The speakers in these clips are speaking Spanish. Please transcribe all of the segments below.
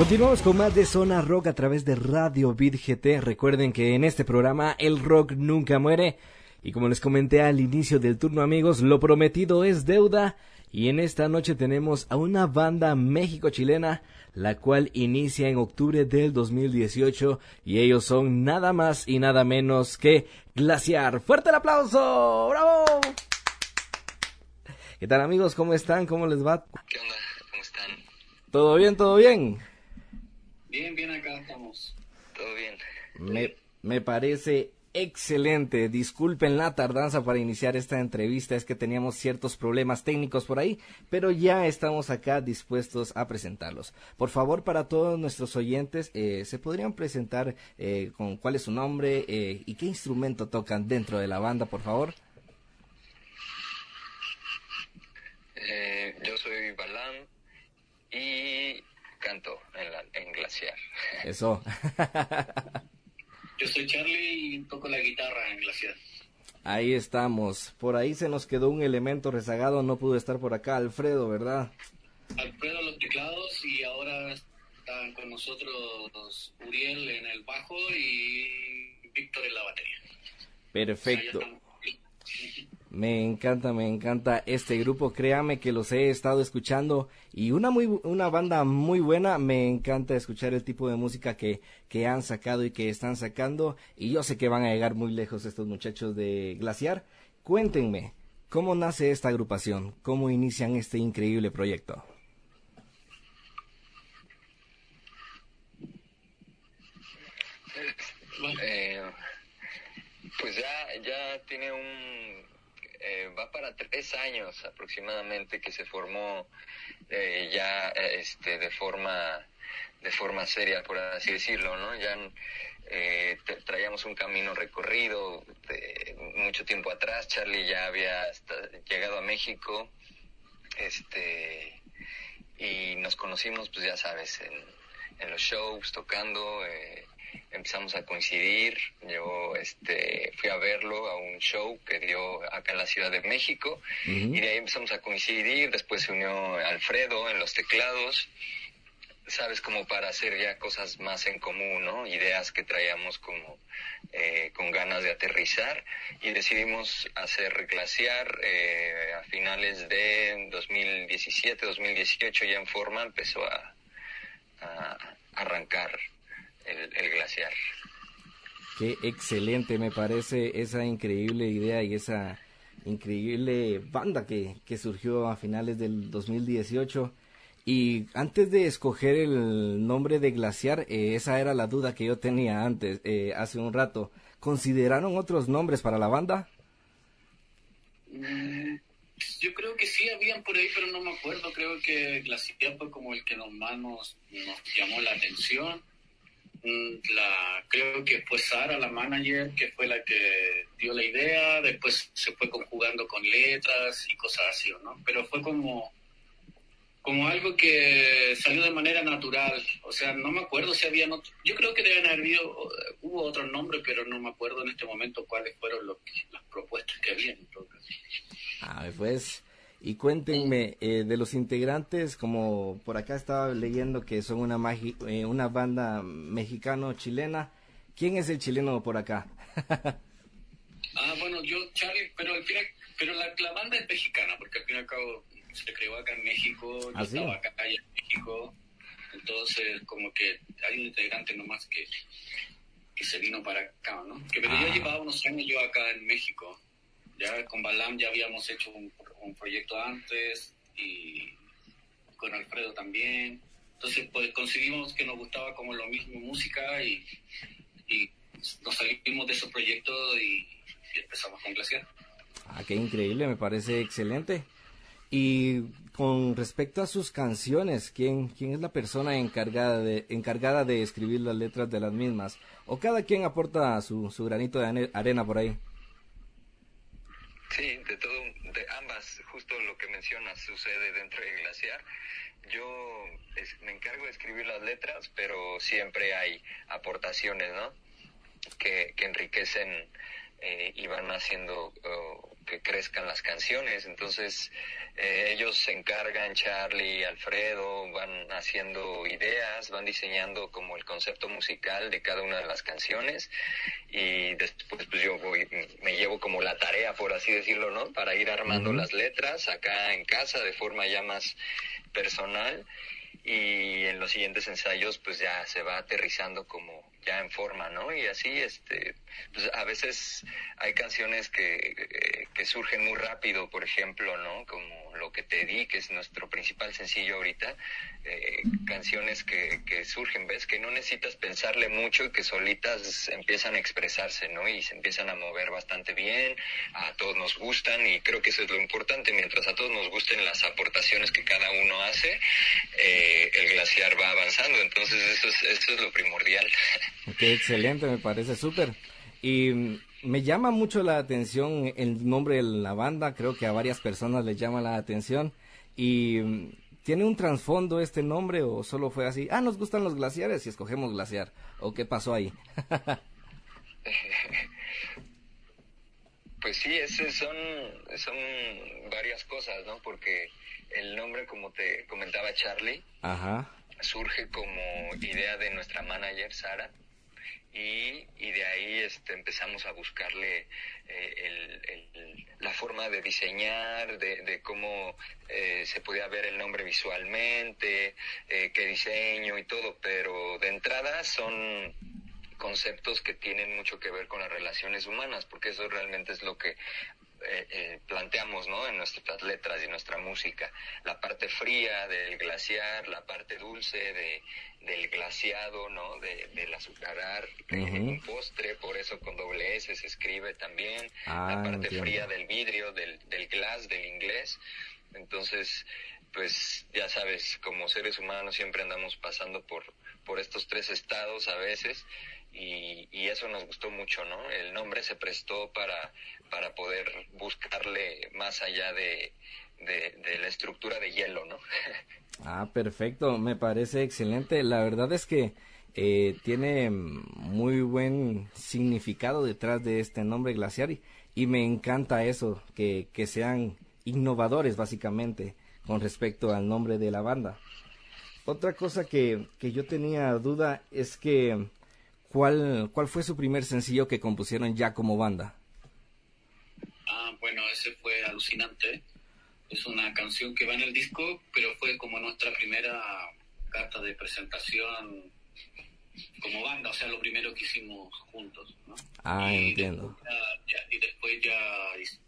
Continuamos con más de Zona Rock a través de Radio Beat. Recuerden que en este programa el rock nunca muere. Y como les comenté al inicio del turno amigos, lo prometido es deuda. Y en esta noche tenemos a una banda México-chilena, la cual inicia en octubre del 2018. Y ellos son nada más y nada menos que Glaciar. ¡Fuerte el aplauso! ¡Bravo! ¿Qué tal amigos? ¿Cómo están? ¿Cómo les va? ¿Qué onda? ¿Cómo están? ¿Todo bien? ¿Todo bien? Bien, bien, acá estamos. Todo bien. Me, me parece excelente. Disculpen la tardanza para iniciar esta entrevista, es que teníamos ciertos problemas técnicos por ahí, pero ya estamos acá dispuestos a presentarlos. Por favor, para todos nuestros oyentes, eh, ¿se podrían presentar eh, con cuál es su nombre eh, y qué instrumento tocan dentro de la banda, por favor? Eh, yo soy Balam y canto en, la, en Glaciar. Eso. Yo soy Charlie y toco la guitarra en Glaciar. Ahí estamos. Por ahí se nos quedó un elemento rezagado, no pudo estar por acá. Alfredo, ¿verdad? Alfredo los teclados y ahora están con nosotros Uriel en el bajo y Víctor en la batería. Perfecto. O sea, Me encanta, me encanta este grupo. Créame que los he estado escuchando y una muy una banda muy buena. Me encanta escuchar el tipo de música que, que han sacado y que están sacando. Y yo sé que van a llegar muy lejos estos muchachos de Glaciar. Cuéntenme, ¿cómo nace esta agrupación? ¿Cómo inician este increíble proyecto? Eh, pues ya, ya tiene un... eh, va para tres años aproximadamente que se formó eh, ya eh, este de forma de forma seria por así decirlo no ya eh, tra- traíamos un camino recorrido de mucho tiempo atrás Charlie ya había llegado a México este y nos conocimos pues ya sabes en, en los shows tocando eh, empezamos a coincidir yo este fui a verlo a un show que dio acá en la Ciudad de México y de ahí empezamos a coincidir después se unió Alfredo en los teclados sabes como para hacer ya cosas más en común no ideas que traíamos como eh, con ganas de aterrizar y decidimos hacer glaciar eh, a finales de 2017 2018 ya en forma empezó a, a arrancar el, el glaciar Qué excelente, me parece esa increíble idea y esa increíble banda que, que surgió a finales del 2018. Y antes de escoger el nombre de Glaciar, eh, esa era la duda que yo tenía antes, eh, hace un rato. ¿Consideraron otros nombres para la banda? Mm, Yo creo que sí habían por ahí, pero no me acuerdo. Creo que Glaciar fue como el que nos más nos, nos llamó la atención. Mm, La, creo que fue Sara, la manager, que fue la que dio la idea. Después se fue conjugando con letras y cosas así, ¿no? Pero fue como, como algo que salió de manera natural. O sea, no me acuerdo si había... Yo creo que deben haber habido, hubo otros nombres, pero no me acuerdo en este momento cuáles fueron los las propuestas que habían. en todo caso. A ver, pues, y cuéntenme eh, de los integrantes, como por acá estaba leyendo que son una, magi- eh, una banda mexicano-chilena. ¿Quién es el chileno por acá? Ah, bueno, yo, Charlie, pero al final, pero la, la banda es mexicana, porque al fin y al cabo se creó acá en México, yo ¿Ah, sí? estaba acá allá en México, entonces como que hay un integrante nomás que, que se vino para acá, ¿no? Que pero Ah. ya llevaba unos años yo acá en México, ya con Balam ya habíamos hecho un, un proyecto antes y con Alfredo también, entonces pues conseguimos que nos gustaba como lo mismo música y, nos salimos de esos proyectos y, empezamos con Glaciar. Ah, qué increíble, me parece excelente. Y con respecto a sus canciones, ¿quién, es la persona encargada de, encargada de escribir las letras de las mismas? ¿O cada quien aporta su, granito de arena por ahí? Sí, de todo, de ambas, justo lo que mencionas sucede dentro de Glaciar. Yo me encargo de escribir las letras, pero siempre hay aportaciones, ¿no? Que, que enriquecen eh, y van haciendo oh, que crezcan las canciones. Entonces, eh, ellos se encargan, Charlie, Alfredo, van haciendo ideas, van diseñando como el concepto musical de cada una de las canciones y después pues yo voy, me llevo como la tarea, por así decirlo, ¿no? Para ir armando las letras acá en casa de forma ya más personal y en los siguientes ensayos pues ya se va aterrizando como ya en forma, ¿no? Y así, este, pues a veces hay canciones que, que surgen muy rápido, por ejemplo, ¿no? Como Lo que te di, que es nuestro principal sencillo ahorita, eh, canciones que, que surgen, ¿ves? Que no necesitas pensarle mucho y que solitas empiezan a expresarse, ¿no? Y se empiezan a mover bastante bien, a todos nos gustan y creo que eso es lo importante, mientras a todos nos gusten las aportaciones que cada uno hace, eh, el glaciar va avanzando, entonces eso es, eso es lo primordial. Qué excelente, me parece súper. Y me llama mucho la atención el nombre de la banda, creo que a varias personas les llama la atención. Y ¿Tiene un trasfondo este nombre o solo fue así? Ah, nos gustan los glaciares y escogemos glaciar. ¿O qué pasó ahí? pues sí, ese son, son varias cosas, ¿no? Porque el nombre, como te comentaba Charlie, surge como idea de nuestra manager Sara y, y de ahí este, empezamos a buscarle eh, la forma de diseñar, de, cómo eh, se podía ver el nombre visualmente, eh, qué diseño y todo, pero de entrada son conceptos que tienen mucho que ver con las relaciones humanas, porque eso realmente es lo que eh, eh, planteamos ¿no? en nuestras letras y nuestra música. La parte fría del glaciar, la parte dulce de, del glaciado, ¿no? de, del azucarar, un postre, por eso con doble S se escribe también. la ah, parte fría del vidrio, del, del glass, del inglés. Entonces, pues ya sabes, como seres humanos siempre andamos pasando por, por estos tres estados a veces y, y, eso nos gustó mucho, ¿no? El nombre se prestó para, para poder buscarle más allá de, de, la estructura de hielo, ¿no? ah, perfecto, me parece excelente. La verdad es que eh, tiene muy buen significado detrás de este nombre glaciar y, y me encanta eso, que, que sean innovadores básicamente con respecto al nombre de la banda. Otra cosa que, que yo tenía duda es que ¿cuál, ¿cuál fue su primer sencillo que compusieron ya como banda? Ah, bueno, ese fue alucinante. Es una canción que va en el disco, pero fue como nuestra primera carta de presentación como banda, o sea, lo primero que hicimos juntos. ¿no? Ah, entiendo. y después ya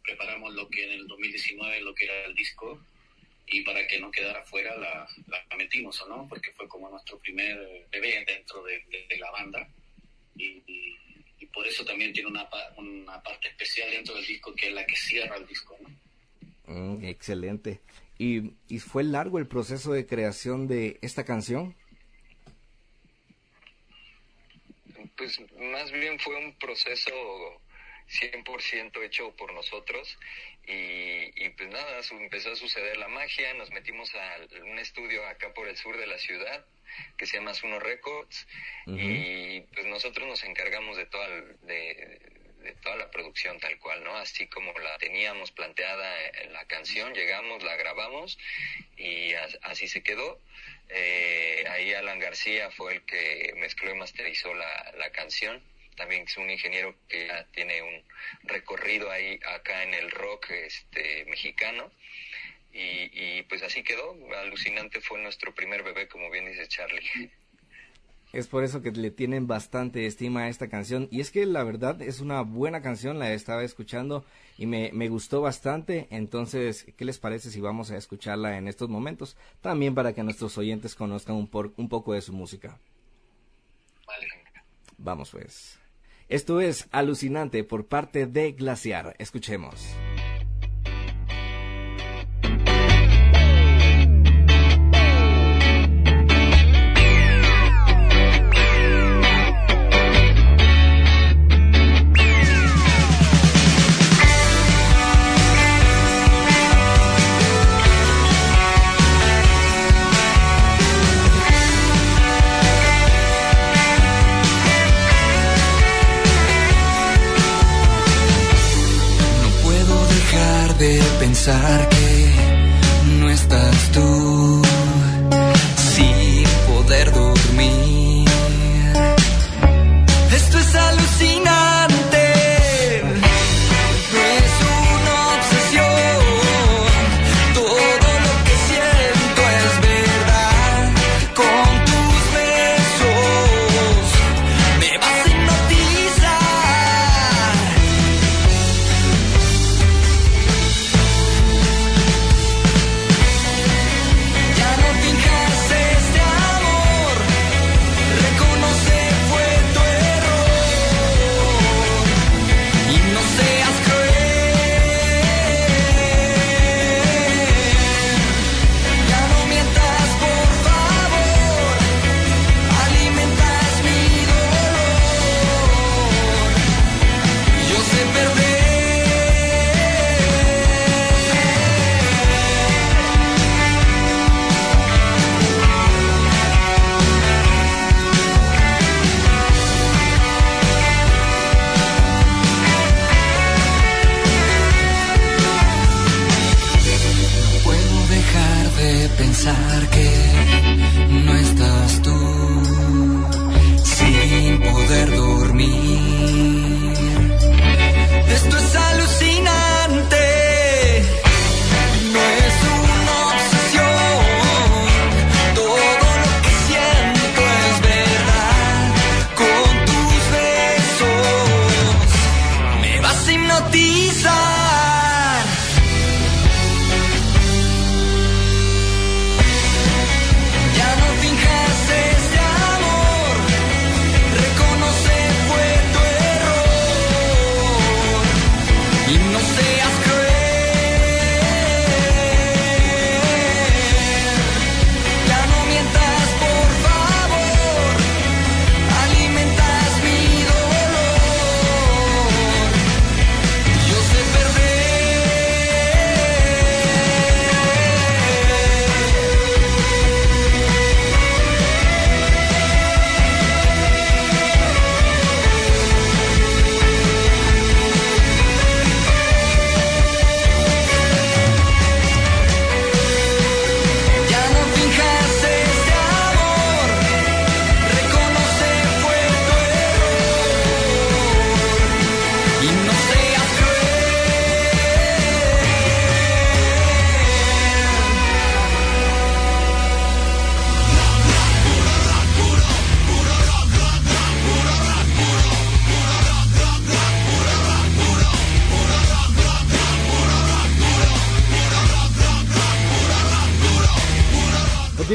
preparamos lo que en el 2019, lo que era el disco, y para que no quedara fuera la, la metimos, ¿o no? Porque fue como nuestro primer bebé dentro de, la banda y, y, por eso también tiene una, una parte especial dentro del disco que es la que cierra el disco, ¿no? Mm, excelente. ¿Y, ¿Y fue largo el proceso de creación de esta canción? Pues más bien fue un proceso 100% hecho por nosotros. Y, pues nada, empezó a suceder la magia, nos metimos a un estudio acá por el sur de la ciudad que se llama Suno Records. Y pues nosotros nos encargamos de toda, de, toda la producción tal cual, ¿no? Así como la teníamos planteada en la canción, llegamos, la grabamos y así se quedó. Eh, ahí Alan García fue el que mezcló y masterizó la, la canción también es un ingeniero que ya tiene un recorrido ahí acá en el rock este mexicano y, y pues así quedó alucinante fue nuestro primer bebé como bien dice Charlie es por eso que le tienen bastante estima a esta canción. Y es que la verdad es una buena canción, la estaba escuchando y me, me, gustó bastante. Entonces, ¿qué les parece si vamos a escucharla en estos momentos? También para que nuestros oyentes conozcan un, por, un poco de su música. Vale. Vamos pues. Esto es alucinante por parte de Glaciar. Escuchemos. Pensar que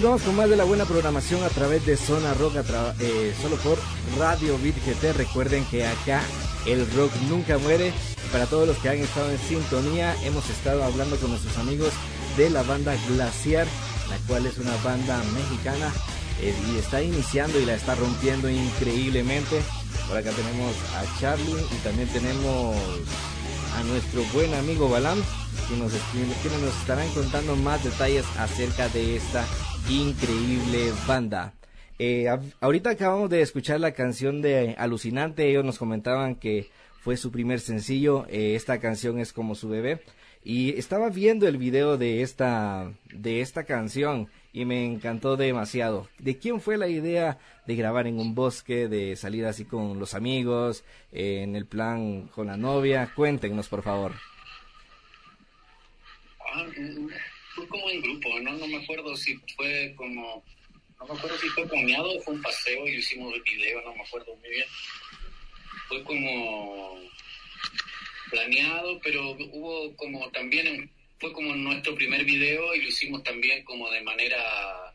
con más de la buena programación a través de Zona Rock, eh, solo por Radio Beat GT. Recuerden que acá el rock nunca muere. Para todos los que han estado en sintonía, hemos estado hablando con nuestros amigos de la banda Glaciar, la cual es una banda mexicana eh, y está iniciando y la está rompiendo increíblemente. Por acá tenemos a Charlie y también tenemos a nuestro buen amigo Balam, que nos, que nos estarán contando más detalles acerca de esta increíble banda. Eh, ahorita acabamos de escuchar la canción de Alucinante, ellos nos comentaban que fue su primer sencillo, eh, esta canción es como su bebé y estaba viendo el video de esta de esta canción y me encantó demasiado. ¿De quién fue la idea de grabar en un bosque, de salir así con los amigos, eh, en el plan con la novia? Cuéntenos, por favor. Fue como en grupo, ¿no? No me acuerdo si fue como, no me acuerdo si fue comiado o fue un paseo y hicimos el video, no me acuerdo muy bien. Fue como planeado, pero hubo como también, fue como nuestro primer video y lo hicimos también como de manera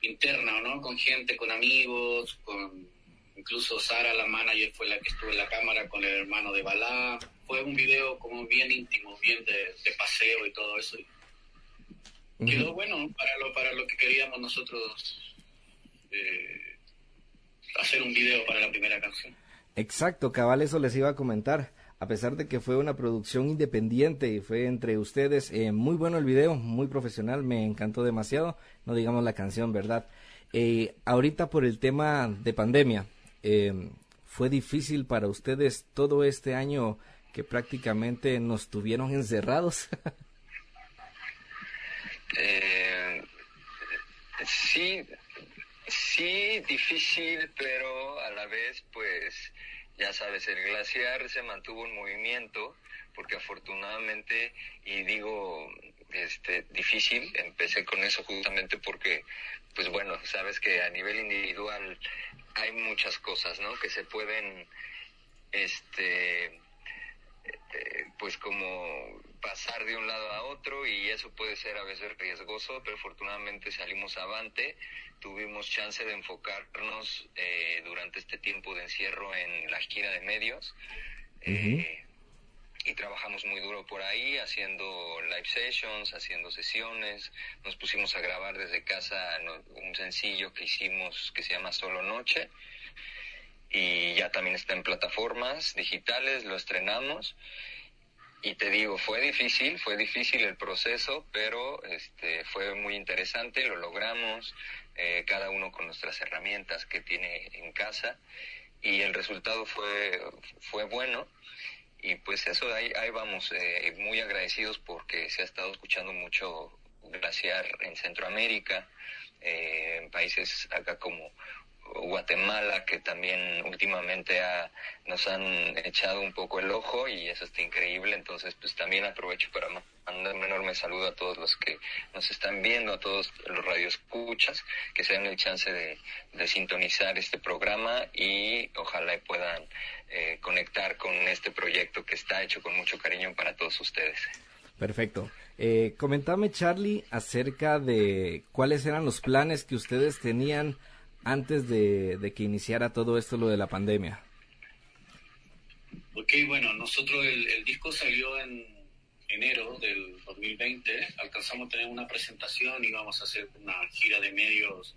interna, ¿no? Con gente, con amigos, con incluso Sara, la manager, fue la que estuvo en la cámara con el hermano de Balá. Fue un video como bien íntimo, bien de paseo y todo eso quedó bueno para lo, para lo que queríamos nosotros eh, hacer un video para la primera canción. Exacto, cabal, eso les iba a comentar. A pesar de que fue una producción independiente y fue entre ustedes, eh, muy bueno el video, muy profesional, me encantó demasiado, no digamos la canción, ¿verdad? Eh, ahorita por el tema de pandemia, ¿fue difícil para ustedes todo este año que prácticamente nos tuvieron encerrados. eh, sí, sí, difícil, pero a la vez, pues, ya sabes, el glaciar se mantuvo en movimiento, porque afortunadamente, y digo, este, difícil, empecé con eso justamente porque, pues bueno, sabes que a nivel individual hay muchas cosas, ¿no? Que se pueden, este, pues como pasar de un lado a otro y eso puede ser a veces riesgoso, pero afortunadamente salimos avante, tuvimos chance de enfocarnos eh, durante este tiempo de encierro en la gira de medios eh, y trabajamos muy duro por ahí haciendo live sessions, haciendo sesiones, nos pusimos a grabar desde casa un sencillo que hicimos que se llama Solo Noche y ya también está en plataformas digitales, lo estrenamos. Y te digo, fue difícil, fue difícil el proceso, pero este, fue muy interesante, lo logramos, eh, cada uno con nuestras herramientas que tiene en casa, y el resultado fue, fue bueno. Y pues eso, ahí, ahí vamos, eh, muy agradecidos porque se ha estado escuchando mucho glaciar en Centroamérica, eh, en países acá como Guatemala, que también últimamente nos han echado un poco el ojo y eso está increíble. Entonces, pues también aprovecho para mandar un enorme saludo a todos los que nos están viendo, a todos los radioescuchas, que se den el chance de, sintonizar este programa y ojalá puedan eh, conectar con este proyecto que está hecho con mucho cariño para todos ustedes. Perfecto. Eh, comentame, Charlie, acerca de cuáles eran los planes que ustedes tenían antes de, que iniciara todo esto, lo de la pandemia? Ok, bueno, nosotros el, disco salió en enero del 2020, alcanzamos a tener una presentación, íbamos a hacer una gira de medios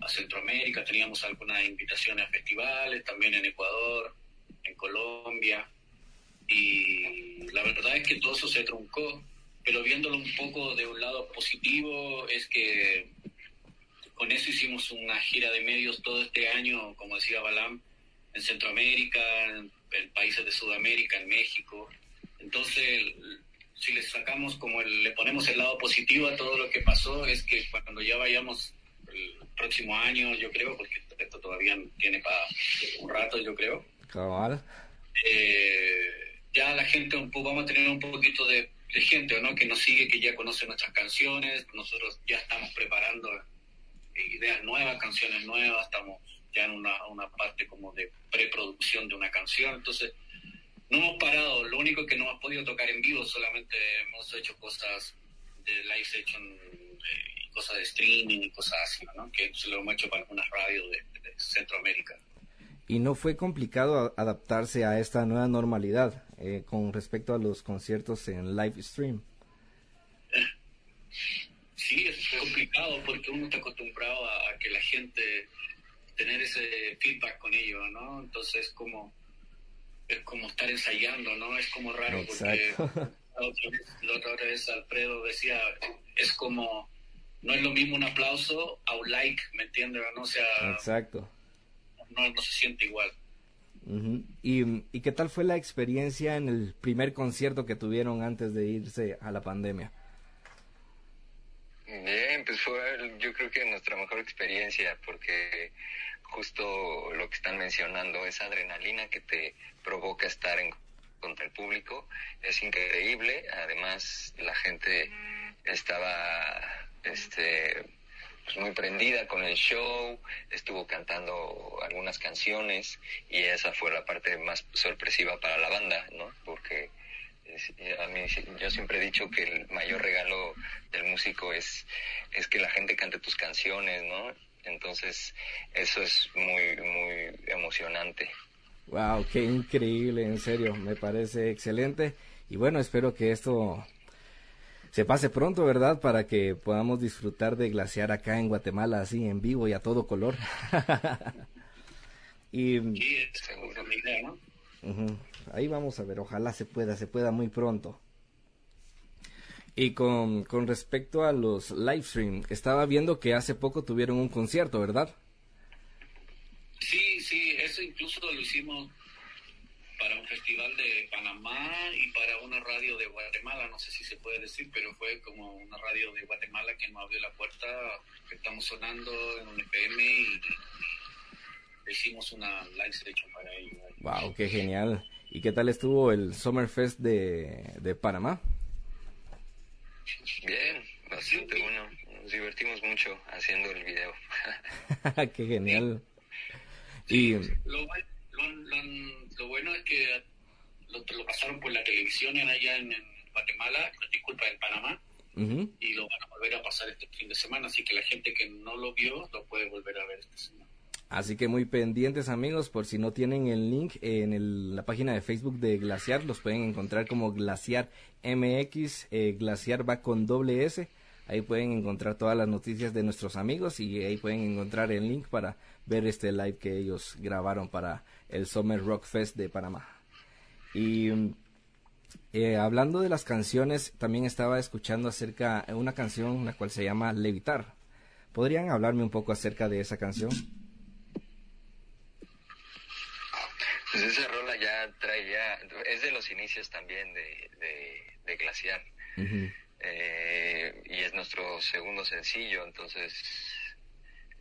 a Centroamérica, teníamos algunas invitaciones a festivales, también en Ecuador, en Colombia, y la verdad es que todo eso se truncó, pero viéndolo un poco de un lado positivo es que con eso hicimos una gira de medios todo este año, como decía Balam, en Centroamérica, en, países de Sudamérica, en México. Entonces, si le sacamos como le ponemos el lado positivo a todo lo que pasó, es que cuando ya vayamos el próximo año, yo creo, porque esto todavía tiene para un rato, yo creo. Cabal. Eh, ya la gente un poco, vamos a tener un poquito de, de gente, ¿no? Que nos sigue, que ya conoce nuestras canciones. Nosotros ya estamos preparando ideas nuevas, canciones nuevas, estamos ya en una, una parte como de preproducción de una canción, entonces no hemos parado, lo único que no hemos podido tocar en vivo, solamente hemos hecho cosas de live session y cosas de streaming y cosas así, ¿no? que se lo hemos hecho para algunas radios de, Centroamérica. ¿Y no fue complicado adaptarse a esta nueva normalidad eh, con respecto a los conciertos en live stream? Sí, es complicado porque uno está acostumbrado a, que la gente tener ese feedback con ellos, ¿no? Entonces como es como estar ensayando, ¿no? Es como raro porque la otra, vez, Alfredo decía, es como no es lo mismo un aplauso a un like, ¿me entiendes? ¿no? O sea, Exacto. No, no se siente igual. ¿Y, ¿Y qué tal fue la experiencia en el primer concierto que tuvieron antes de irse a la pandemia? Bien, pues fue yo creo que nuestra mejor experiencia porque justo lo que están mencionando, esa adrenalina que te provoca estar en contra el público es increíble. Además, la gente estaba este pues muy prendida con el show, estuvo cantando algunas canciones y esa fue la parte más sorpresiva para la banda, ¿no? Porque a mí, yo siempre he dicho que el mayor regalo del músico es, es que la gente cante tus canciones, ¿no? Entonces, eso es muy, muy emocionante. Wow, qué increíble, en serio, me parece excelente. Y bueno, espero que esto se pase pronto, ¿verdad? Para que podamos disfrutar de glaciar acá en Guatemala, así en vivo y a todo color. y, sí, seguro, ¿no? Ahí vamos a ver, ojalá se pueda, se pueda muy pronto. Y con, con respecto a los live stream, estaba viendo que hace poco tuvieron un concierto, ¿verdad? Sí, sí, eso incluso lo hicimos para un festival de Panamá y para una radio de Guatemala, no sé si se puede decir, pero fue como una radio de Guatemala que nos abrió la puerta, que estamos sonando en un FM y hicimos una live session para ellos. Wow, qué genial. ¿Y qué tal estuvo el Summerfest de, de Panamá? Bien, bastante bueno. Nos divertimos mucho haciendo el video. qué genial. y lo, lo, bueno es que lo, lo, pasaron por la televisión allá en, Guatemala, disculpa, en Panamá, y lo van a volver a pasar este fin de semana, así que la gente que no lo vio lo puede volver a ver esta semana. Así que muy pendientes amigos, por si no tienen el link en la página de Facebook de Glaciar, los pueden encontrar como Glaciar MX, eh, Glaciar va con doble S, ahí pueden encontrar todas las noticias de nuestros amigos y ahí pueden encontrar el link para ver este live que ellos grabaron para el Summer Rock Fest de Panamá. Y eh, hablando de las canciones, también estaba escuchando acerca de una canción la cual se llama Levitar. ¿Podrían hablarme un poco acerca de esa canción? Pues esa rola ya trae ya, es de los inicios también de, de, Glaciar. Eh, y es nuestro segundo sencillo, entonces,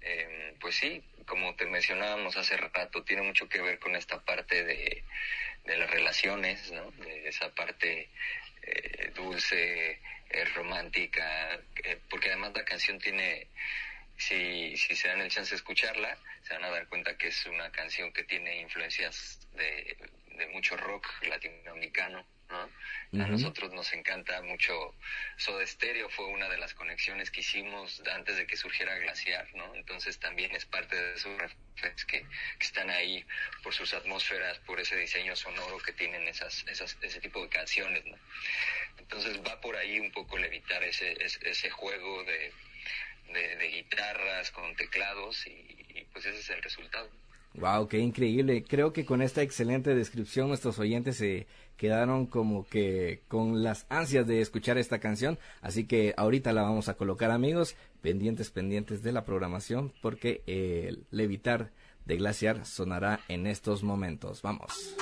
em, pues sí, como te mencionábamos hace rato, tiene mucho que ver con esta parte de, de las relaciones, ¿no? De esa parte eh, dulce, eh, romántica, porque además la canción tiene si, si se dan el chance de escucharla, se van a dar cuenta que es una canción que tiene influencias de, de mucho rock latinoamericano. ¿no? A nosotros nos encanta mucho Soda Stereo, fue una de las conexiones que hicimos antes de que surgiera Glaciar, ¿no? Entonces también es parte de esos reflexos que, que, están ahí por sus atmósferas, por ese diseño sonoro que tienen esas, esas, ese tipo de canciones, ¿no? Entonces va por ahí un poco el evitar ese, ese juego de, de, guitarras, con teclados y, y pues ese es el resultado. Wow, qué increíble. Creo que con esta excelente descripción nuestros oyentes se quedaron como que con las ansias de escuchar esta canción, así que ahorita la vamos a colocar amigos, pendientes, pendientes de la programación, porque el levitar de glaciar sonará en estos momentos. Vamos.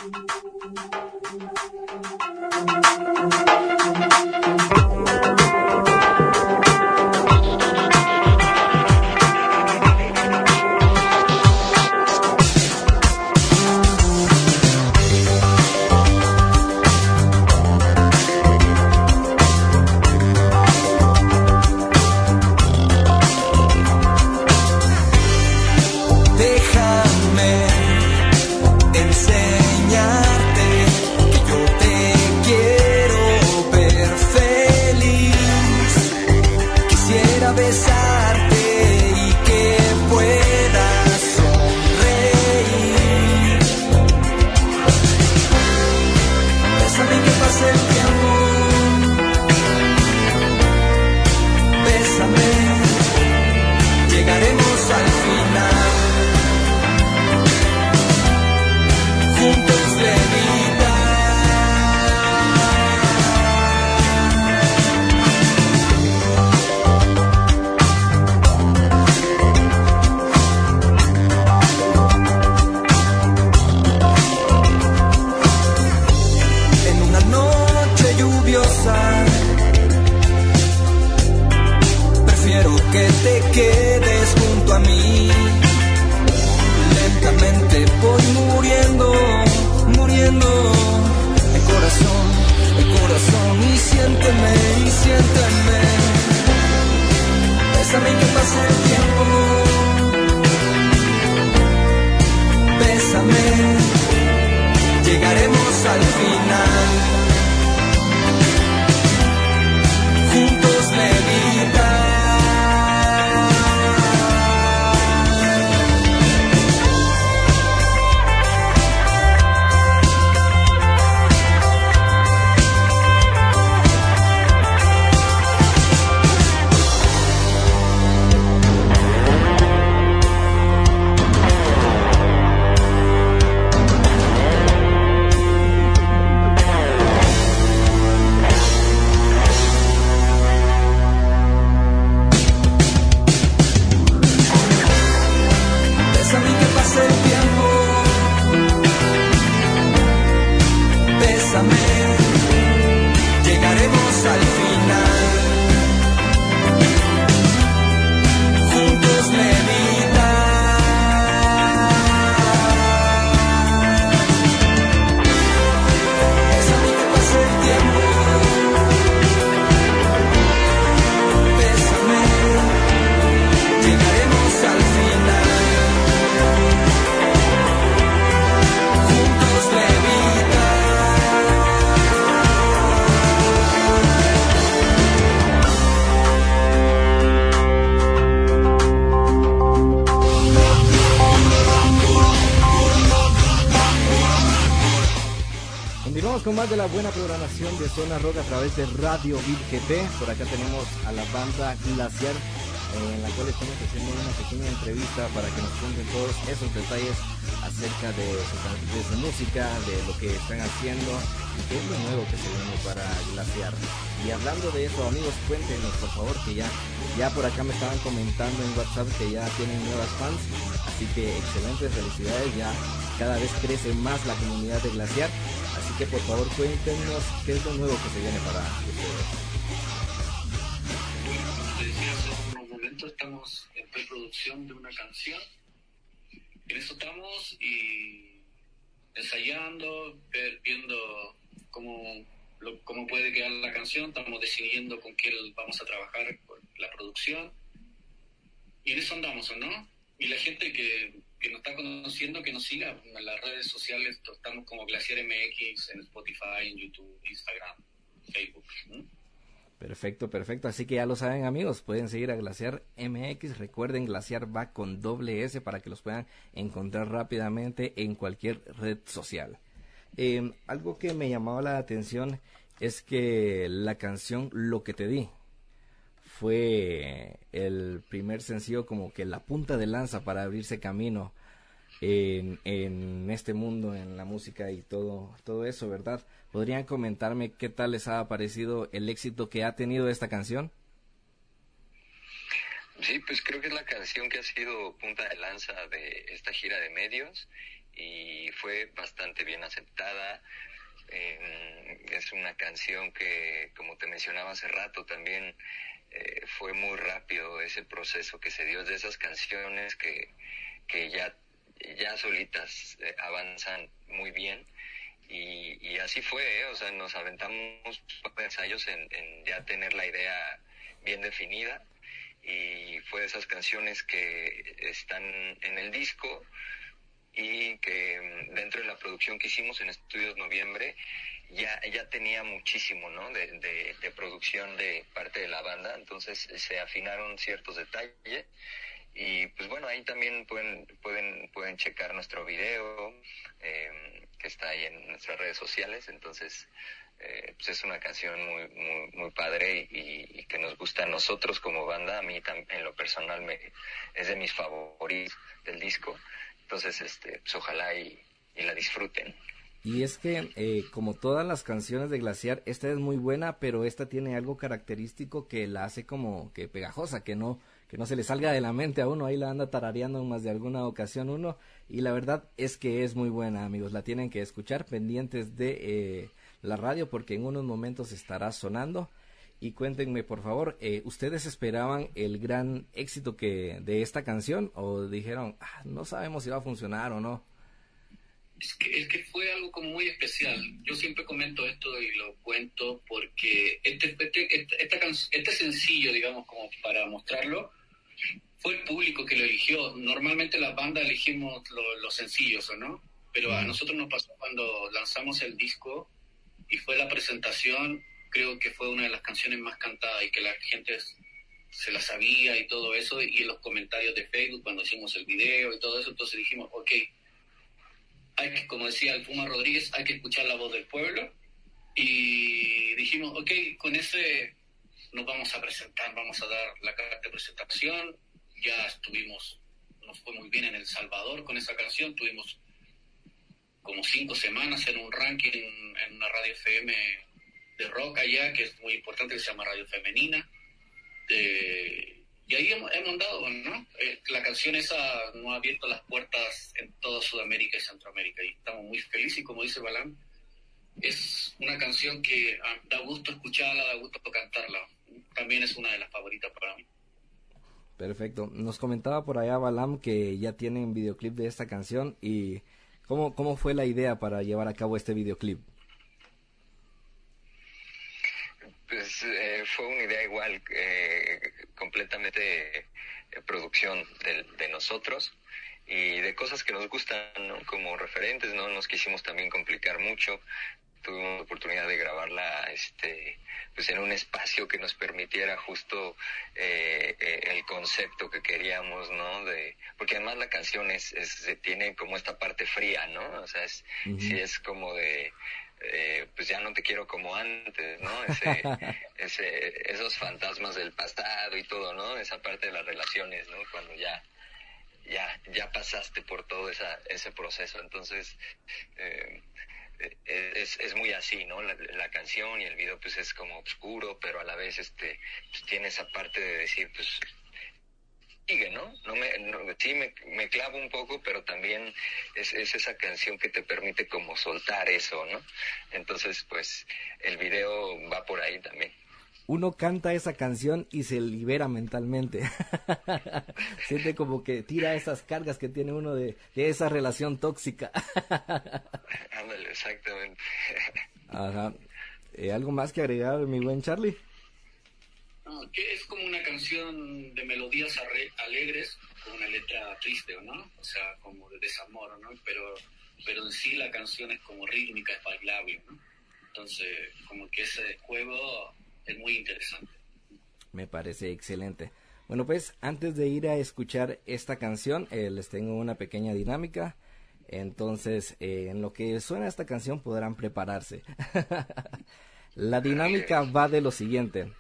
Más de la buena programación de Zona Rock a través de Radio Vid GT. Por acá tenemos a la banda Glaciar, en la cual estamos haciendo una pequeña entrevista para que nos cuenten todos esos detalles acerca de su, música, de lo que están haciendo y qué es lo nuevo que se viene para Glaciar. Y hablando de eso, amigos, cuéntenos por favor que ya, ya por acá me estaban comentando en WhatsApp que ya tienen nuevas fans. Así que excelentes felicidades, ya cada vez crece más la comunidad de Glaciar. Que por favor cuéntenos qué es lo nuevo que se viene para ustedes. Te decía hace unos momentos, estamos en preproducción de una canción en eso estamos y ensayando, viendo cómo, cómo puede quedar la canción, estamos decidiendo con quién vamos a trabajar la producción. Y en eso andamos, ¿no? Y la gente que, que nos está conociendo, que nos siga en las redes sociales, estamos como Glaciar MX en Spotify, en YouTube, Instagram, Facebook. Perfecto, perfecto. Así que ya lo saben amigos, pueden seguir a Glaciar MX. Recuerden, Glaciar va con doble S para que los puedan encontrar rápidamente en cualquier red social. Em, algo que me llamaba la atención es que la canción Lo que te di fue el primer sencillo como que la punta de lanza para abrirse camino en, en este mundo, en la música y todo, todo eso, ¿verdad? ¿Podrían comentarme qué tal les ha parecido el éxito que ha tenido esta canción? Sí, pues creo que es la canción que ha sido punta de lanza de esta gira de medios y fue bastante bien aceptada. es una canción que, como te mencionaba hace rato, también eh, fue muy rápido ese proceso que se dio de esas canciones que, que ya, ya solitas eh, avanzan muy bien y, así fue, ¿eh? o sea, nos aventamos ensayos en, ya tener la idea bien definida y fue de esas canciones que están en el disco y que mm, dentro de la producción que hicimos en Estudios Noviembre ya, ya tenía muchísimo ¿no? de, producción de parte de la banda, entonces se afinaron ciertos detalles y pues bueno, ahí también pueden, pueden, pueden checar nuestro video, eh, que está ahí en nuestras redes sociales. Entonces, eh, pues es una canción muy, muy, muy padre y, que nos gusta a nosotros como banda. A mí en lo personal me, es de mis favoritos del disco. Entonces, este, pues ojalá y la disfruten. Y es que, eh, como todas las canciones de Glaciar, esta es muy buena, pero esta tiene algo característico que la hace como que pegajosa, que no, que no se le salga de la mente a uno, ahí la anda tarareando en más de alguna ocasión uno, y la verdad es que es muy buena, amigos, la tienen que escuchar pendientes de eh, la radio porque en unos momentos estará sonando. Y cuéntenme, por favor, eh, ¿ustedes esperaban el gran éxito que de esta canción o dijeron, ah, no sabemos si va a funcionar o no? Es que, es que fue algo como muy especial. Yo siempre comento esto y lo cuento porque este, este, este, este sencillo, digamos, como para mostrarlo, fue el público que lo eligió. Normalmente las bandas elegimos los sencillos, ¿o no? Pero a nosotros nos pasó cuando lanzamos el disco y fue la presentación, creo que fue una de las canciones más cantadas y que la gente se la sabía y todo eso, y en los comentarios de Facebook cuando hicimos el video y todo eso, entonces dijimos, ok, hay que, como decía el Puma Rodríguez, hay que escuchar la voz del pueblo. Y dijimos, ok, con ese nos vamos a presentar, vamos a dar la carta de presentación. Ya estuvimos, nos fue muy bien en El Salvador con esa canción. Tuvimos como cinco semanas en un ranking en una radio FM de rock allá, que es muy importante, que se llama Radio Femenina. De, y ahí hemos, andado, ¿no? Eh, la canción esa nos ha abierto las puertas en toda Sudamérica y Centroamérica y estamos muy felices y como dice Balán, es una canción que ah, da gusto escucharla, da gusto cantarla. También es una de las favoritas para mí. Perfecto. Nos comentaba por allá Balam que ya tienen videoclip de esta canción y ¿cómo, cómo fue la idea para llevar a cabo este videoclip? Pues eh, fue una idea igual, eh, completamente eh, producción de, nosotros y de cosas que nos gustan como referentes, no nos quisimos también complicar mucho. Tuvimos la oportunidad de grabarla este, pues en un espacio que nos permitiera justo el concepto que queríamos, ¿no? De, porque además la canción es, es, tiene como esta parte fría, ¿no? O sea, es, sí es como de, eh, pues ya no te quiero como antes, ¿no? Ese, esos fantasmas del pasado y todo, ¿no? Esa parte de las relaciones, ¿no? Cuando ya, ya, ya pasaste por todo esa, ese proceso. Entonces, eh, es, es muy así, ¿no? La, canción y el video pues es como oscuro, pero a la vez este pues, tiene esa parte de decir, pues sigue, ¿no? no, me, sí me, me, clavo un poco, pero también es, es, esa canción que te permite como soltar eso, ¿no? Entonces, pues el video va por ahí también. Uno canta esa canción y se libera mentalmente. Siente como que tira esas cargas que tiene uno de, de esa relación tóxica. Ándale, exactamente. Ajá. Eh, ¿Algo más que agregar, mi buen Charlie? Que es como una canción de melodías alegres con una letra triste, ¿no? O sea, como de desamor, ¿no? Pero, pero en sí la canción es como rítmica, es bailable, ¿no? Entonces, como que ese juego es muy interesante. Me parece excelente. Bueno, pues antes de ir a escuchar esta canción, eh, les tengo una pequeña dinámica. Entonces, eh, en lo que suena esta canción podrán prepararse. La dinámica va de lo siguiente.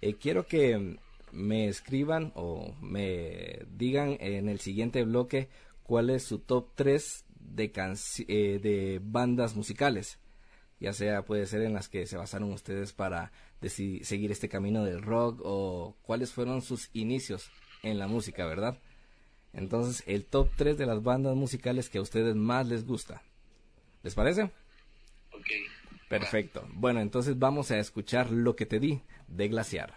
Eh, quiero que me escriban o me digan en el siguiente bloque cuál es su top 3 de, eh, de bandas musicales. Ya sea puede ser en las que se basaron ustedes para seguir este camino del rock o cuáles fueron sus inicios en la música, ¿verdad? Entonces, el top 3 de las bandas musicales que a ustedes más les gusta. ¿Les parece? Ok. Perfecto. Bueno, entonces vamos a escuchar lo que te di de glaciar.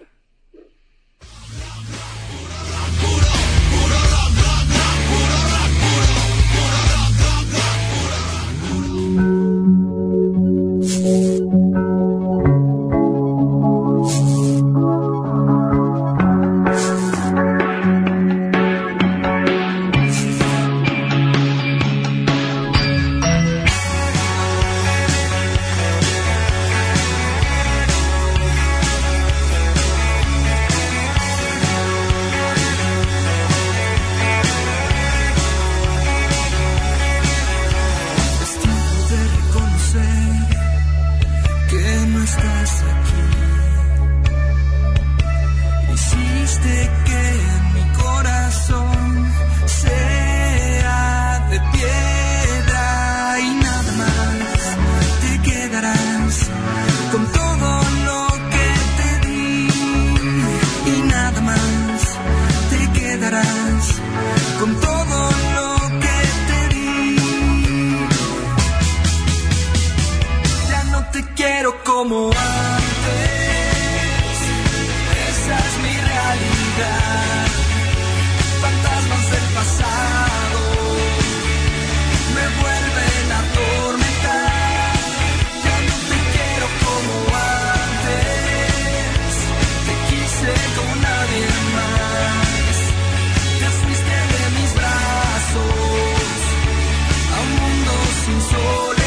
sola.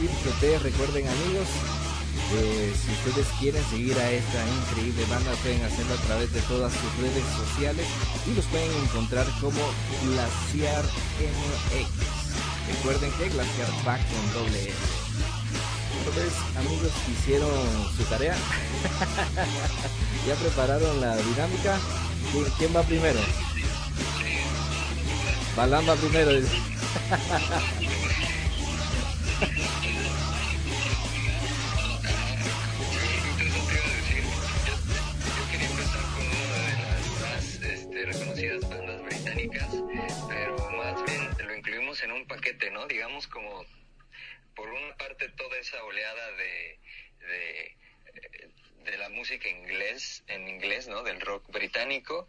Virtual. Recuerden amigos, si ustedes quieren seguir a esta increíble banda pueden hacerlo a través de todas sus redes sociales y los pueden encontrar como Glaciar MX. Recuerden que Glaciar va con doble S. Entonces, amigos, hicieron su tarea. ¿Ya prepararon la dinámica? ¿Quién va primero? Balán va primero. como por una parte toda esa oleada de, de, de la música inglés, en inglés, ¿no? Del rock británico,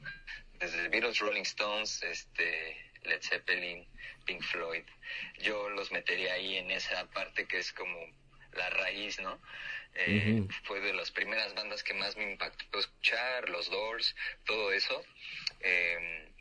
desde Beatles, Rolling Stones, este, Led Zeppelin, Pink Floyd. Yo los metería ahí en esa parte que es como la raíz, ¿no? Eh, fue de las primeras bandas que más me impactó escuchar, los Doors, todo eso. Eh,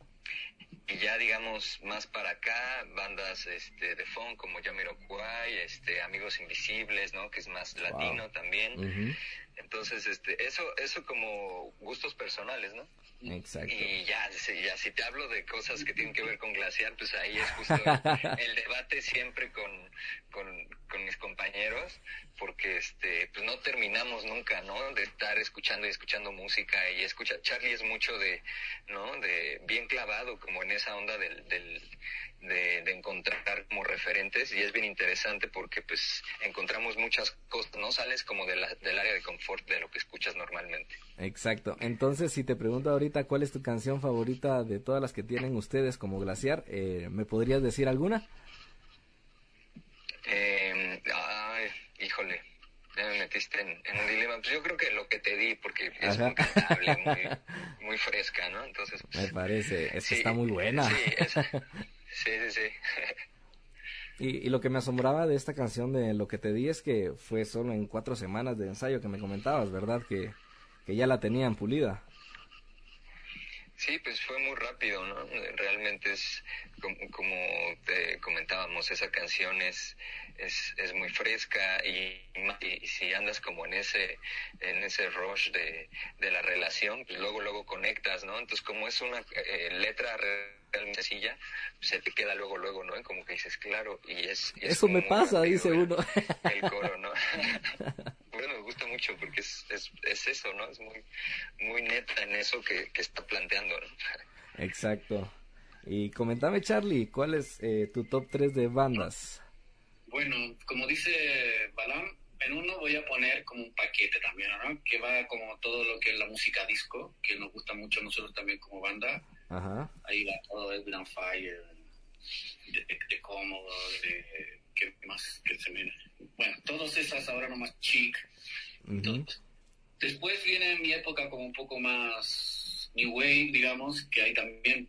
y ya digamos más para acá, bandas este, de funk como Jamiroquai, este, Amigos Invisibles, ¿no? Que es más latino también. Entonces, este, eso, eso como gustos personales, ¿no? Exacto. Y ya, ya, si te hablo de cosas que tienen que ver con glaciar, pues ahí es justo el debate siempre con, con, con, mis compañeros, porque este, pues no terminamos nunca, ¿no? De estar escuchando y escuchando música y escucha, Charlie es mucho de, ¿no? De bien clavado como en esa onda del, del de, de, encontrar como referentes y es bien interesante porque pues encontramos muchas cosas, no sales como de la, del área de confort de lo que escuchas normalmente. Exacto, entonces si te pregunto ahorita cuál es tu canción favorita de todas las que tienen ustedes como Glaciar, eh, ¿me podrías decir alguna? Eh, ay, híjole, ya me metiste en, en, un dilema. Pues yo creo que lo que te di, porque es muy cantable, muy, muy fresca, ¿no? Entonces, pues, me parece, es sí, está muy buena. Sí, esa, Sí, sí, sí. Y, y, lo que me asombraba de esta canción de Lo que te di es que fue solo en cuatro semanas de ensayo que me comentabas, ¿verdad? Que, que ya la tenían pulida. Sí, pues fue muy rápido, ¿no? Realmente es como, como te comentábamos, esa canción es, es, es muy fresca y, y, si andas como en ese, en ese rush de, de la relación, pues luego, luego conectas, ¿no? Entonces como es una eh, letra sencilla, se te queda luego, luego, ¿no? Como que dices, claro, y es... Y es Eso me pasa, dice el, uno. El coro, ¿no? bueno, me gusta mucho porque es, es, es eso, ¿no? Es muy, muy neta en eso que, que está planteando, ¿no? Exacto. Y comentame, Charlie, ¿cuál es eh, tu top 3 de bandas? Bueno, como dice Balam, en uno voy a poner como un paquete también, ¿no? Que va como todo lo que es la música disco, que nos gusta mucho a nosotros también como banda. Ajá. Ahí va todo el Grand Fire, de, de, de Cómodo, de... ¿Qué más? Que se me... Bueno, todas esas ahora nomás chic. Uh -huh. Después viene mi época como un poco más New Wave, digamos, que ahí también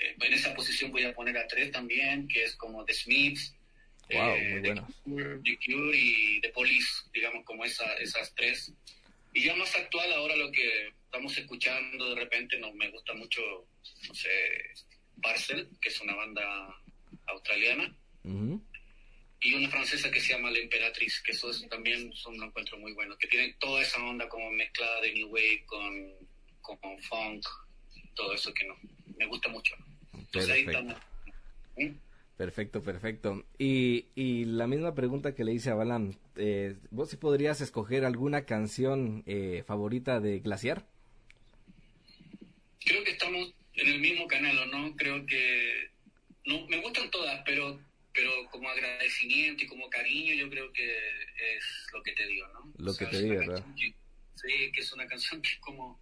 eh, en esa posición voy a poner a tres también, que es como The Smiths, wow, eh, muy The, Cure, The, Cure, y The Police, digamos como esa, esas tres. Y ya más actual ahora lo que estamos escuchando de repente no me gusta mucho, no sé, Parcel, que es una banda australiana. Uh -huh. Y una francesa que se llama La Emperatriz, que eso es, también son un encuentro muy bueno, que tienen toda esa onda como mezclada de New Wave con, con funk, todo eso que no, me gusta mucho. Entonces, ahí estamos. ¿Mm? Perfecto, perfecto. Y, y la misma pregunta que le hice a Balan, eh, ¿vos sí podrías escoger alguna canción eh, favorita de Glaciar? Creo que estamos en el mismo canal, ¿o no? Creo que no me gustan todas, pero pero como agradecimiento y como cariño yo creo que es lo que te digo, ¿no? Lo o sea, que te digo, ¿verdad? Que, sí, que es una canción que como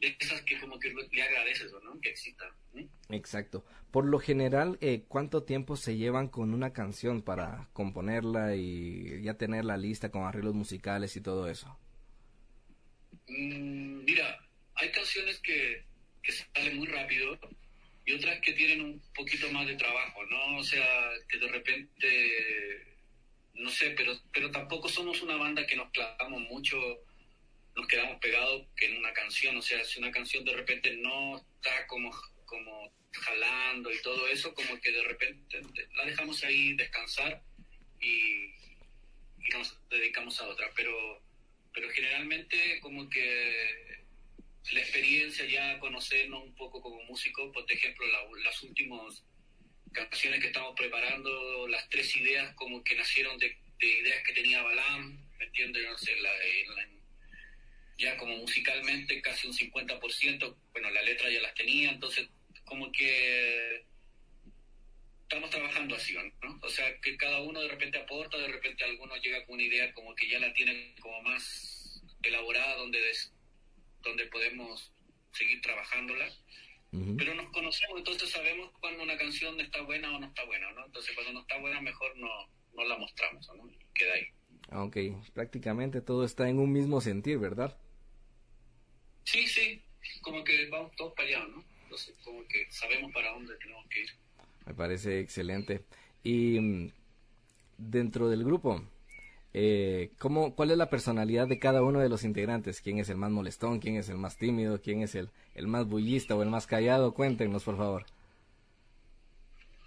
de esas que como que le agradeces, ¿no? Que exista. ¿eh? Exacto. Por lo general, eh, ¿cuánto tiempo se llevan con una canción para componerla y ya tenerla lista con arreglos musicales y todo eso? Mm, mira, hay canciones que, que salen muy rápido y otras que tienen un poquito más de trabajo, ¿no? O sea, que de repente, no sé, pero, pero tampoco somos una banda que nos clavamos mucho nos quedamos pegados que en una canción, o sea, si una canción de repente no está como, como jalando y todo eso, como que de repente la dejamos ahí descansar y, nos dedicamos a otra. Pero, pero generalmente como que la experiencia ya conocernos un poco como músico, por ejemplo, las últimas canciones que estamos preparando, las tres ideas como que nacieron de, ideas que tenía Balam, ¿me entiendes? No sé, ya como musicalmente casi un 50%, bueno, la letra ya las tenía, entonces como que estamos trabajando así, ¿no? O sea, que cada uno de repente aporta, de repente alguno llega con una idea como que ya la tienen como más elaborada, donde, donde podemos seguir trabajándola. Pero nos conocemos, entonces sabemos cuando una canción está buena o no está buena, ¿no? Entonces cuando no está buena mejor no, no la mostramos, ¿no? Queda ahí. Ok, prácticamente todo está en un mismo sentir, ¿verdad? Sí, sí, como que vamos todos para allá, ¿no? Entonces como que sabemos para dónde tenemos que ir. Me parece excelente. Y mm, dentro del grupo, eh, ¿cómo, ¿cuál es la personalidad de cada uno de los integrantes? ¿Quién es el más molestón? ¿Quién es el más tímido? ¿Quién es el, el más bullista o el más callado? Cuéntenos, por favor.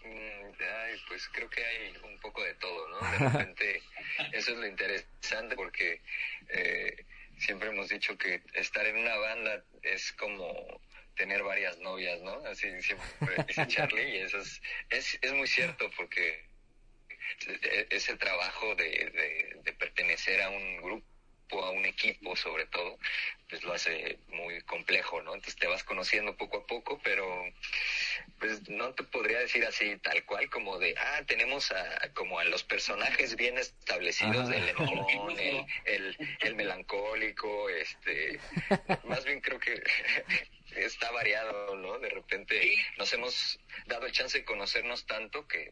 Mm, pues creo que hay un poco de todo, ¿no? De repente, eso es lo interesante porque eh, siempre hemos dicho que estar en una banda es como tener varias novias, ¿no? Así siempre dice Charlie y eso es, es, es muy cierto porque ese trabajo de, de, pertenecer a un grupo a un equipo sobre todo, pues lo hace muy complejo, ¿no? Entonces te vas conociendo poco a poco, pero pues no te podría decir así tal cual como de, ah, tenemos a, como a los personajes bien establecidos del el, el, el, melancólico, este, más bien creo que está variado, ¿no? De repente nos hemos dado el chance de conocernos tanto que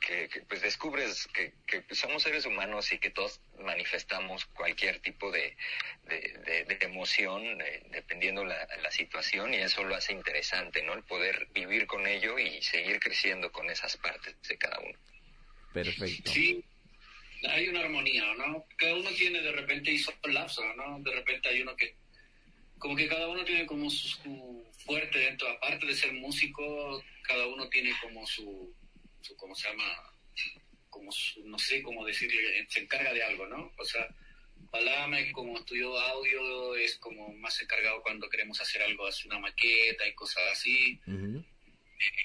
que, pues descubres que, somos seres humanos y que todos manifestamos cualquier tipo de, de, emoción eh, dependiendo la, la situación y eso lo hace interesante, ¿no? El poder vivir con ello y seguir creciendo con esas partes de cada uno. Perfecto. Sí, hay una armonía, ¿no? Cada uno tiene de repente hizo lapso, ¿no? De repente hay uno que como que cada uno tiene como su fuerte dentro, aparte de ser músico, cada uno tiene como su ¿cómo se llama? Como, no sé cómo decirle, se encarga de algo, ¿no? O sea, Palame como estudió audio es como más encargado cuando queremos hacer algo, hacer una maqueta y cosas así.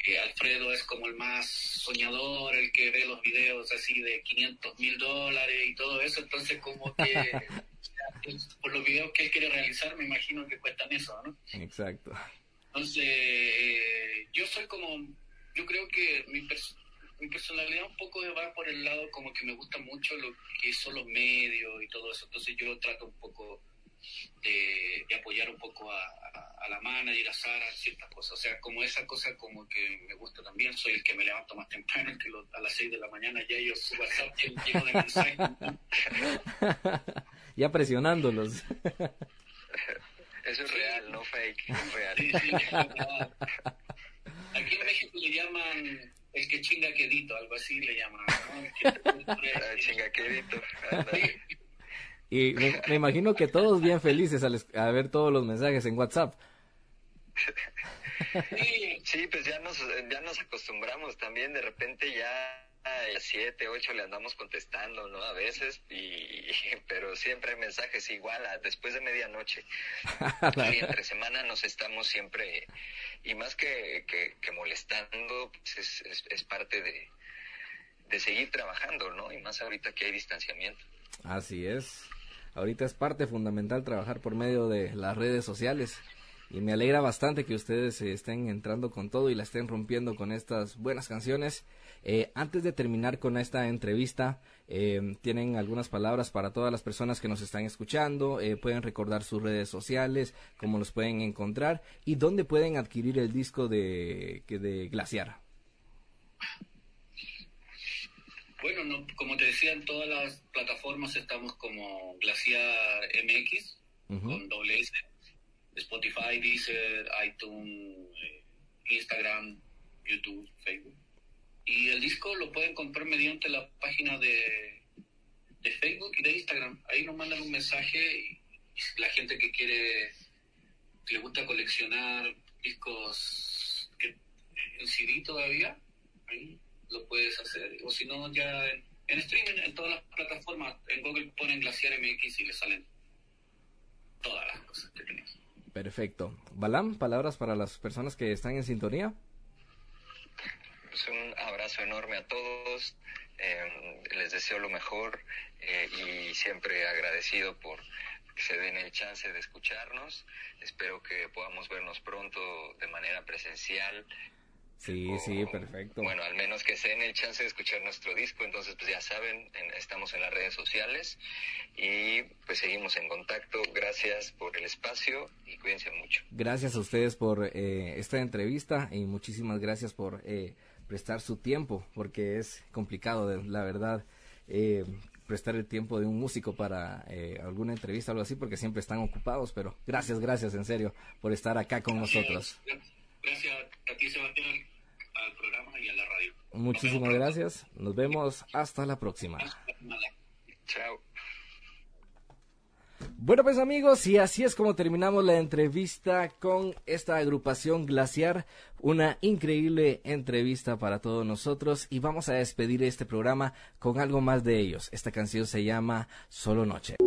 Eh, Alfredo es como el más soñador, el que ve los videos así de 500 mil dólares y todo eso, entonces como que por los videos que él quiere realizar me imagino que cuestan eso, ¿no? Exacto. Entonces, eh, yo soy como, yo creo que mi, mi personalidad un poco va por el lado como que me gusta mucho lo que son los medios y todo eso. Entonces yo trato un poco de, apoyar un poco a, la manager, a Sara, ciertas cosas. O sea, como esa cosa como que me gusta también. Soy el que me levanto más temprano, que a las 6 de la mañana ya yo su WhatsApp lleno de mensajes. ya presionándolos. Eso es real, no fake, es real. Aquí en México le llaman el que chinga quedito, algo así le llaman. chinga quedito. Y me, imagino que todos bien felices a ver todos los mensajes en WhatsApp. Sí, pues ya nos, ya nos acostumbramos también, de repente ya siete, ocho le andamos contestando, ¿no? A veces, y, pero siempre hay mensajes igual a después de medianoche. y entre semana nos estamos siempre, y más que, que, molestando, pues es, es, parte de, de seguir trabajando, ¿no? Y más ahorita que hay distanciamiento. Así es. Ahorita es parte fundamental trabajar por medio de las redes sociales y me alegra bastante que ustedes estén entrando con todo y la estén rompiendo con estas buenas canciones. Eh, antes de terminar con esta entrevista, eh, tienen algunas palabras para todas las personas que nos están escuchando, eh, pueden recordar sus redes sociales, cómo los pueden encontrar y dónde pueden adquirir el disco de, de Glaciar. Bueno, como te decía, en todas las plataformas estamos como Glaciar MX, con doble S Spotify, Deezer, iTunes, eh, Instagram, YouTube, Facebook. Y el disco lo pueden comprar mediante la página de, de Facebook y de Instagram. Ahí nos mandan un mensaje y la gente que quiere, le gusta coleccionar, discos que, en CD todavía, ahí lo puedes hacer. O si no, ya en, en streaming, en todas las plataformas, en Google ponen Glaciar MX y le salen todas las cosas que tenemos. Perfecto. Balam, palabras para las personas que están en sintonía. Pues un abrazo enorme a todos, eh, les deseo lo mejor eh, y siempre agradecido por que se den el chance de escucharnos. Espero que podamos vernos pronto de manera presencial. Sí, O, sí, perfecto. Bueno, al menos que se den el chance de escuchar nuestro disco, entonces pues ya saben, en- estamos en las redes sociales y pues seguimos en contacto. Gracias por el espacio y cuídense mucho. Gracias a ustedes por eh, esta entrevista y muchísimas gracias por eh, prestar su tiempo, porque es complicado, de- la verdad, eh, prestar el tiempo de un músico para eh, alguna entrevista o algo así, porque siempre están ocupados, pero gracias, gracias, en serio, por estar acá con nosotros. Gracias a ti, Sebastián, al programa y a la radio. Muchísimas gracias, nos vemos hasta la próxima. Chao. Bueno pues amigos, y así es como terminamos la entrevista con esta agrupación Glaciar, una increíble entrevista para todos nosotros y vamos a despedir este programa con algo más de ellos. Esta canción se llama Solo Noche.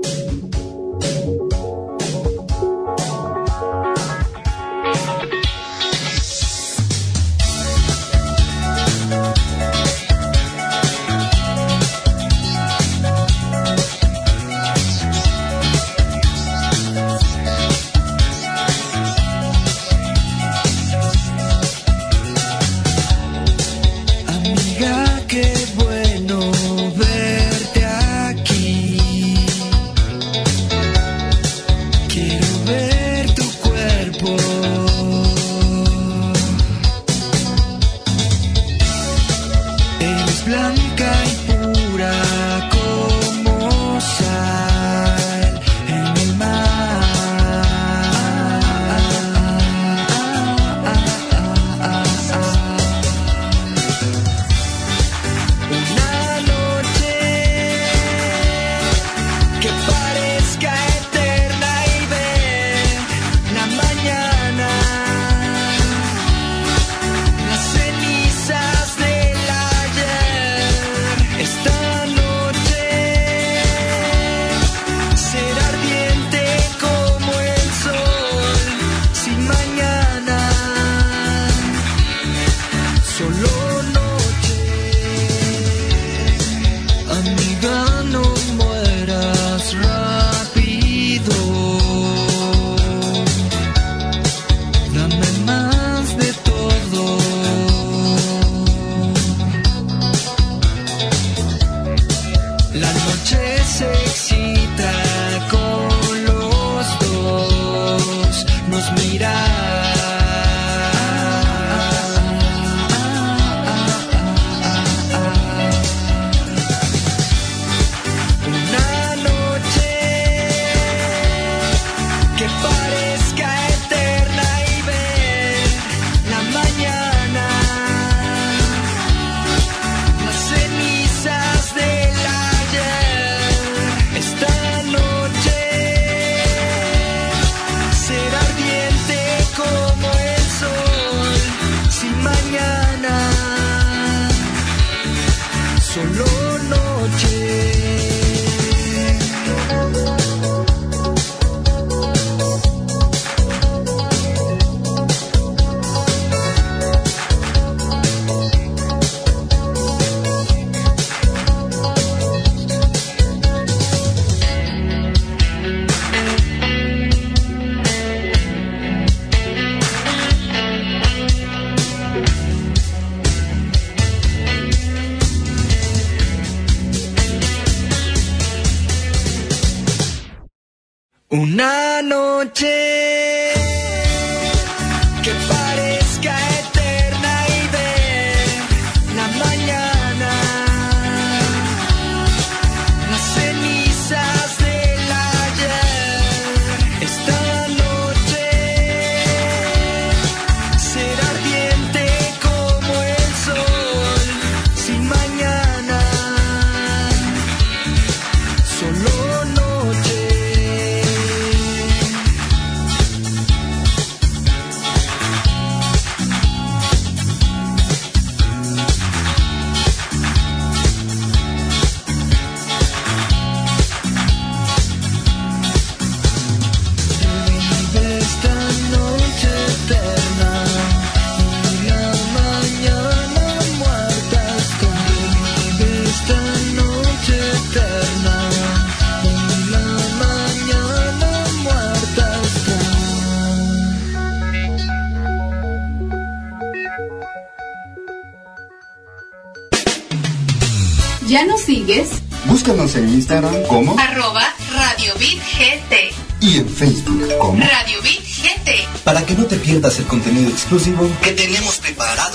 Una noche Búscanos en Instagram como arroba Radio Beat GT y en Facebook como Radio Beat GT para que no te pierdas el contenido exclusivo que tenemos preparado.